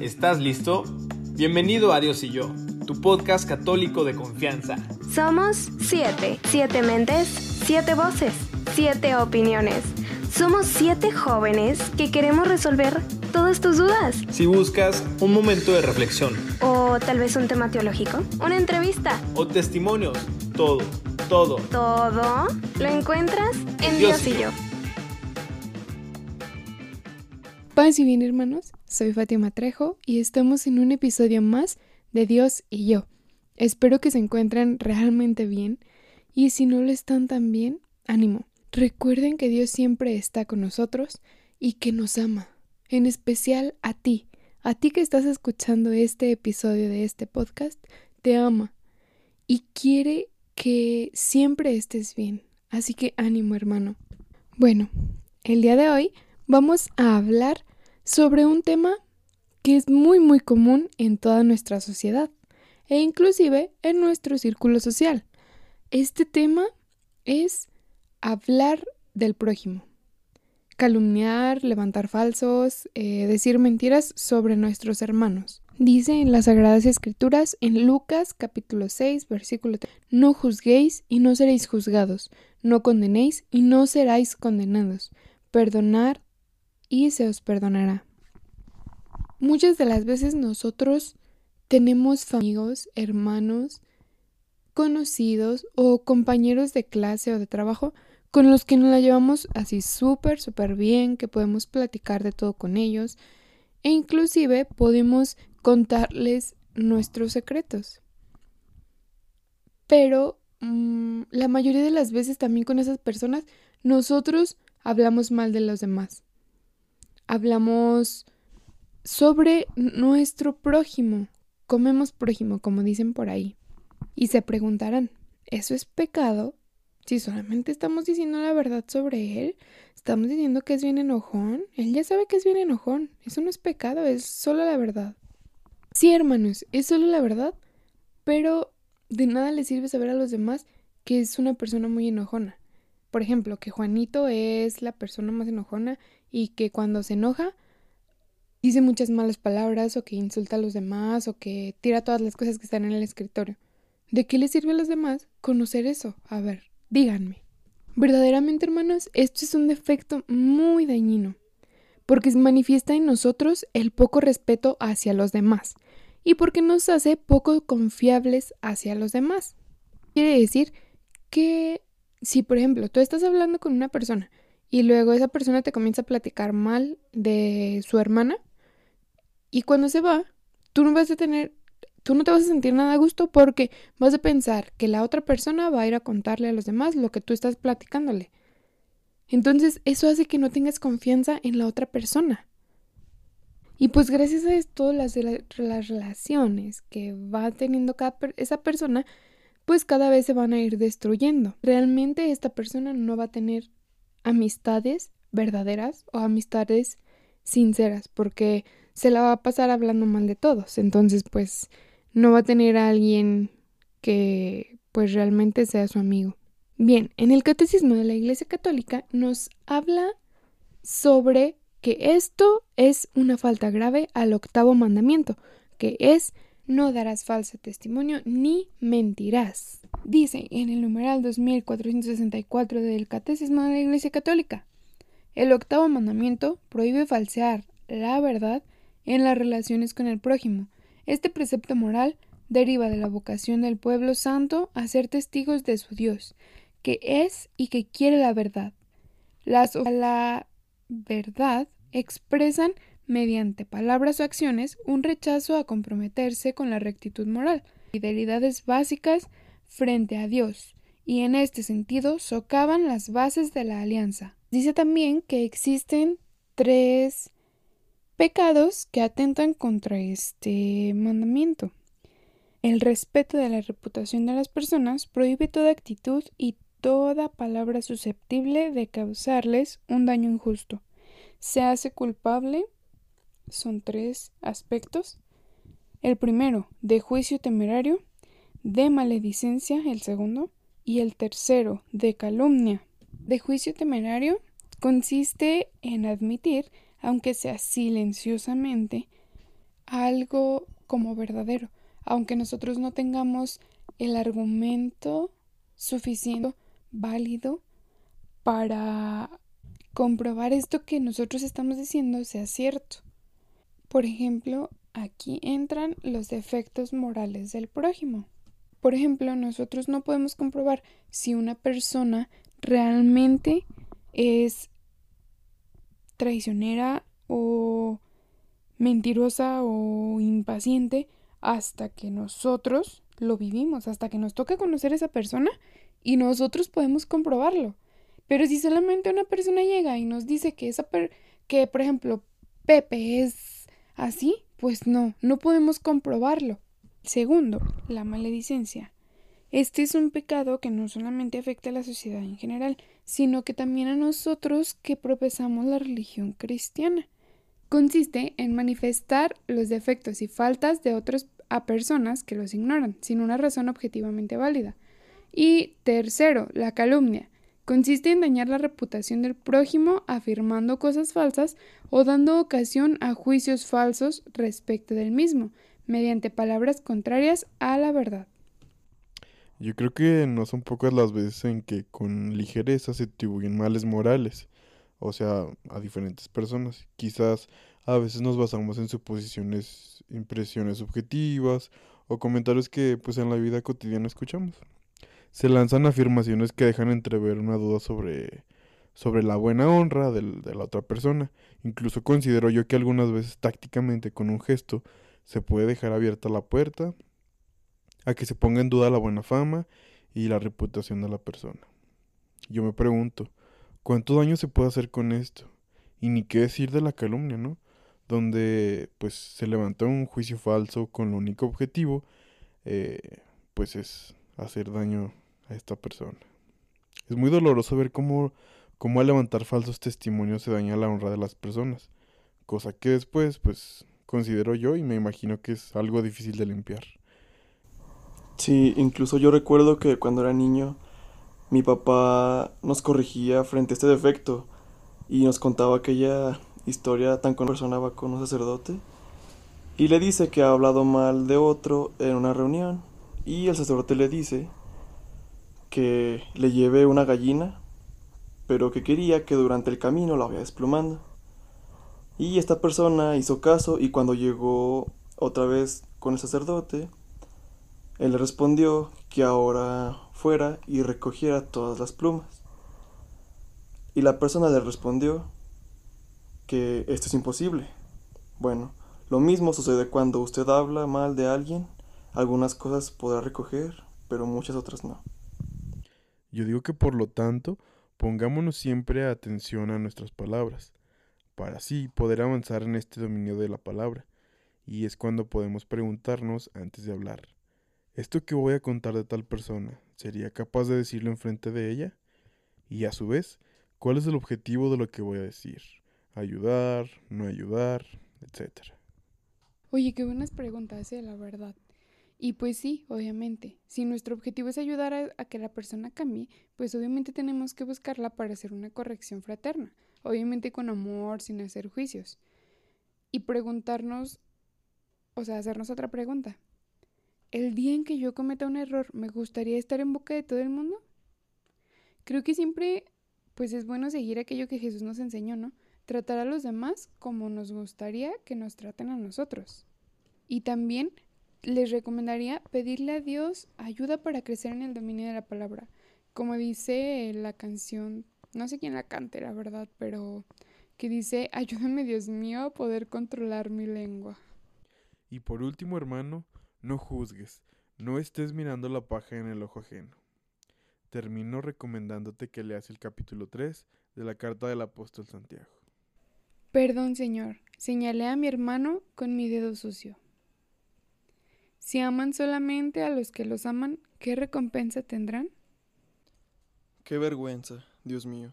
¿Estás listo? Bienvenido a Dios y yo, tu podcast católico de confianza. Somos siete, siete mentes, siete voces, siete opiniones. Somos siete jóvenes que queremos resolver todas tus dudas. Si buscas un momento de reflexión O tal vez un tema teológico, una entrevista, o testimonios, todo, todo. todo lo encuentras en Dios, y yo. Paz y bien hermanos, soy Fátima Trejo y estamos en un episodio más de Dios y yo. Espero que se encuentren realmente bien y si no lo están tan bien, ánimo. Recuerden que Dios siempre está con nosotros y que nos ama, en especial a ti, a ti que estás escuchando este episodio de este podcast, te ama y quiere que siempre estés bien. Así que ánimo hermano. Bueno, el día de hoy vamos a hablar sobre un tema que es muy muy común en toda nuestra sociedad e inclusive en nuestro círculo social. Este tema es hablar del prójimo, calumniar, levantar falsos, eh, decir mentiras sobre nuestros hermanos. Dice en las Sagradas Escrituras, en Lucas capítulo 6, versículo 3, no juzguéis y no seréis juzgados, no condenéis y no seráis condenados, perdonar y se os perdonará. Muchas de las veces nosotros tenemos amigos, hermanos, conocidos o compañeros de clase o de trabajo con los que nos la llevamos así súper, súper bien, que podemos platicar de todo con ellos e inclusive podemos contarles nuestros secretos. Pero mm, la mayoría de las veces también con esas personas nosotros hablamos mal de los demás. Hablamos sobre nuestro prójimo. Comemos prójimo, como dicen por ahí. Y se preguntarán, ¿eso es pecado? Si solamente estamos diciendo la verdad sobre él, estamos diciendo que es bien enojón, él ya sabe que es bien enojón. Eso no es pecado, es solo la verdad. Sí, hermanos, es solo la verdad, pero de nada le sirve saber a los demás que es una persona muy enojona. Por ejemplo, que Juanito es la persona más enojona y que cuando se enoja dice muchas malas palabras o que insulta a los demás o que tira todas las cosas que están en el escritorio. ¿De qué le sirve a los demás conocer eso? A ver, díganme. Verdaderamente, hermanos, esto es un defecto muy dañino, porque manifiesta en nosotros el poco respeto hacia los demás y porque nos hace poco confiables hacia los demás. Quiere decir que si, por ejemplo, tú estás hablando con una persona y luego esa persona te comienza a platicar mal de su hermana y cuando se va, tú no vas a tener, tú no te vas a sentir nada a gusto porque vas a pensar que la otra persona va a ir a contarle a los demás lo que tú estás platicándole. Entonces eso hace que no tengas confianza en la otra persona. Y pues gracias a esto las, las relaciones que va teniendo cada esa persona, pues cada vez se van a ir destruyendo. Realmente esta persona no va a tener amistades verdaderas o amistades sinceras porque se la va a pasar hablando mal de todos. Entonces, pues no va a tener a alguien que pues realmente sea su amigo. Bien, en el Catecismo de la Iglesia Católica nos habla sobre que esto es una falta grave al octavo mandamiento, que es no darás falso testimonio ni mentirás. Dice en el numeral 2464 del Catecismo de la Iglesia Católica, el octavo mandamiento prohíbe falsear la verdad en las relaciones con el prójimo. Este precepto moral deriva de la vocación del pueblo santo a ser testigos de su Dios, que es y que quiere la verdad. Las la verdad expresan mediante palabras o acciones un rechazo a comprometerse con la rectitud moral, fidelidades básicas frente a Dios, y en este sentido socavan las bases de la alianza. Dice también que existen tres pecados que atentan contra este mandamiento. El respeto de la reputación de las personas prohíbe toda actitud y toda palabra susceptible de causarles un daño injusto. Se hace culpable son tres aspectos. El primero, de juicio temerario, de maledicencia, el segundo, y el tercero, de calumnia. De juicio temerario consiste en admitir aunque sea silenciosamente, algo como verdadero, aunque nosotros no tengamos el argumento suficiente, válido, para comprobar esto que nosotros estamos diciendo sea cierto. Por ejemplo, aquí entran los defectos morales del prójimo. Por ejemplo, nosotros no podemos comprobar si una persona realmente es traicionera o mentirosa o impaciente hasta que nosotros lo vivimos, hasta que nos toca conocer a esa persona y nosotros podemos comprobarlo. Pero si solamente una persona llega y nos dice que esa que por ejemplo Pepe es así, pues no, no podemos comprobarlo. Segundo, la maledicencia. Este es un pecado que no solamente afecta a la sociedad en general, sino que también a nosotros que profesamos la religión cristiana. Consiste en manifestar los defectos y faltas de otros a personas que los ignoran, sin una razón objetivamente válida. Y tercero, la calumnia. Consiste en dañar la reputación del prójimo afirmando cosas falsas o dando ocasión a juicios falsos respecto del mismo, mediante palabras contrarias a la verdad. Yo creo que no son pocas las veces en que con ligereza se atribuyen males morales, o sea, a diferentes personas. Quizás a veces nos basamos en suposiciones, impresiones subjetivas o comentarios que pues en la vida cotidiana escuchamos. Se lanzan afirmaciones que dejan entrever una duda sobre, sobre la buena honra de la otra persona. Incluso considero yo que algunas veces tácticamente con un gesto se puede dejar abierta la puerta a que se ponga en duda la buena fama y la reputación de la persona. Yo me pregunto, ¿cuánto daño se puede hacer con esto? Y ni qué decir de la calumnia, ¿no? Donde pues se levanta un juicio falso con lo único objetivo, eh, pues es hacer daño a esta persona. Es muy doloroso ver cómo, cómo al levantar falsos testimonios se daña la honra de las personas, cosa que después pues considero yo y me imagino que es algo difícil de limpiar. Sí, incluso yo recuerdo que cuando era niño mi papá nos corregía frente a este defecto y nos contaba aquella historia tan con persona va con un sacerdote y le dice que ha hablado mal de otro en una reunión y el sacerdote le dice que le lleve una gallina pero que quería que durante el camino la vaya desplumando. Y esta persona hizo caso y cuando llegó otra vez con el sacerdote, él le respondió que ahora fuera y recogiera todas las plumas. Y la persona le respondió que esto es imposible. Bueno, lo mismo sucede cuando usted habla mal de alguien. Algunas cosas podrá recoger, pero muchas otras no. Yo digo que por lo tanto, pongámonos siempre atención a nuestras palabras para así poder avanzar en este dominio de la palabra. Y es cuando podemos preguntarnos antes de hablar, ¿esto que voy a contar de tal persona, sería capaz de decirlo enfrente de ella? Y a su vez, ¿cuál es el objetivo de lo que voy a decir? ¿Ayudar? ¿No ayudar? Etcétera. Oye, qué buenas preguntas, eh, la verdad. Y pues sí, obviamente, si nuestro objetivo es ayudar a, que la persona cambie, pues obviamente tenemos que buscarla para hacer una corrección fraterna obviamente con amor, sin hacer juicios. Y preguntarnos, o sea, hacernos otra pregunta. ¿El día en que yo cometa un error, me gustaría estar en boca de todo el mundo? Creo que siempre, pues es bueno seguir aquello que Jesús nos enseñó, ¿no? Tratar a los demás como nos gustaría que nos traten a nosotros. Y también les recomendaría pedirle a Dios ayuda para crecer en el dominio de la palabra. Como dice la canción no sé quién la cante, la verdad, pero que dice, ayúdame Dios mío a poder controlar mi lengua. Y por último, hermano, no juzgues, no estés mirando la paja en el ojo ajeno. Termino recomendándote que leas el capítulo 3 de la carta del apóstol Santiago. Perdón, Señor, señalé a mi hermano con mi dedo sucio. Si aman solamente a los que los aman, ¿qué recompensa tendrán? Qué vergüenza. Dios mío.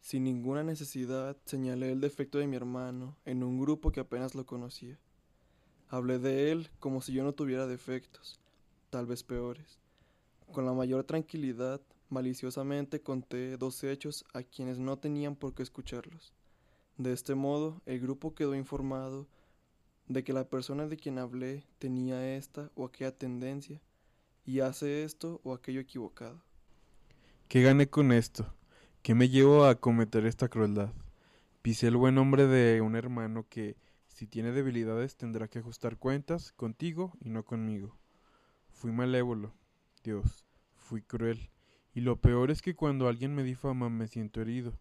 Sin ninguna necesidad señalé el defecto de mi hermano en un grupo que apenas lo conocía. Hablé de él como si yo no tuviera defectos, tal vez peores. Con la mayor tranquilidad, maliciosamente conté dos hechos a quienes no tenían por qué escucharlos. De este modo, el grupo quedó informado de que la persona de quien hablé tenía esta o aquella tendencia y hace esto o aquello equivocado. ¿Qué gané con esto? ¿Qué me llevo a cometer esta crueldad? Pisé el buen nombre de un hermano que, si tiene debilidades, tendrá que ajustar cuentas contigo y no conmigo. Fui malévolo, Dios, fui cruel, y lo peor es que cuando alguien me difama me siento herido.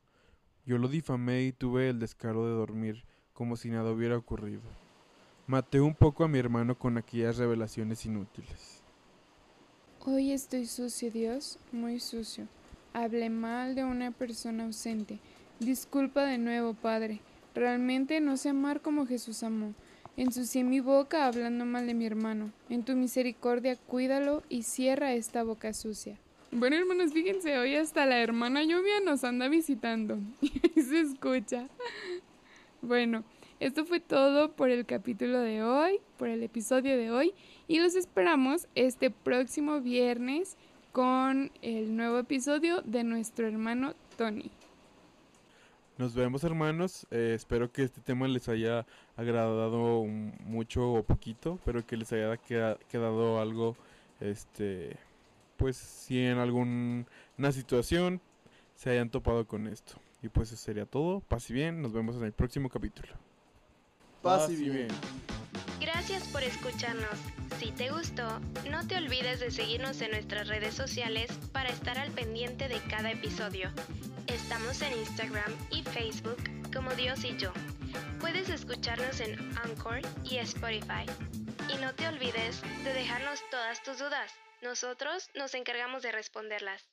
Yo lo difamé y tuve el descaro de dormir como si nada hubiera ocurrido. Maté un poco a mi hermano con aquellas revelaciones inútiles. Hoy estoy sucio, Dios, muy sucio. Hablé mal de una persona ausente. Disculpa de nuevo, Padre. Realmente no sé amar como Jesús amó. Ensucié mi boca hablando mal de mi hermano. En tu misericordia cuídalo y cierra esta boca sucia. Bueno, hermanos, fíjense, hoy hasta la hermana lluvia nos anda visitando. Y se escucha. Bueno, esto fue todo por el capítulo de hoy, por el episodio de hoy. Y los esperamos este próximo viernes con el nuevo episodio de nuestro hermano Tony. Nos vemos hermanos, eh, espero que este tema les haya agradado mucho o poquito, pero que les haya quedado algo, este, pues si en alguna situación se hayan topado con esto. Y pues eso sería todo, paz y bien, nos vemos en el próximo capítulo. Paz y bien. Gracias por escucharnos. Si te gustó, no te olvides de seguirnos en nuestras redes sociales para estar al pendiente de cada episodio. Estamos en Instagram y Facebook como Dios y yo. Puedes escucharnos en Anchor y Spotify. Y no te olvides de dejarnos todas tus dudas. Nosotros nos encargamos de responderlas.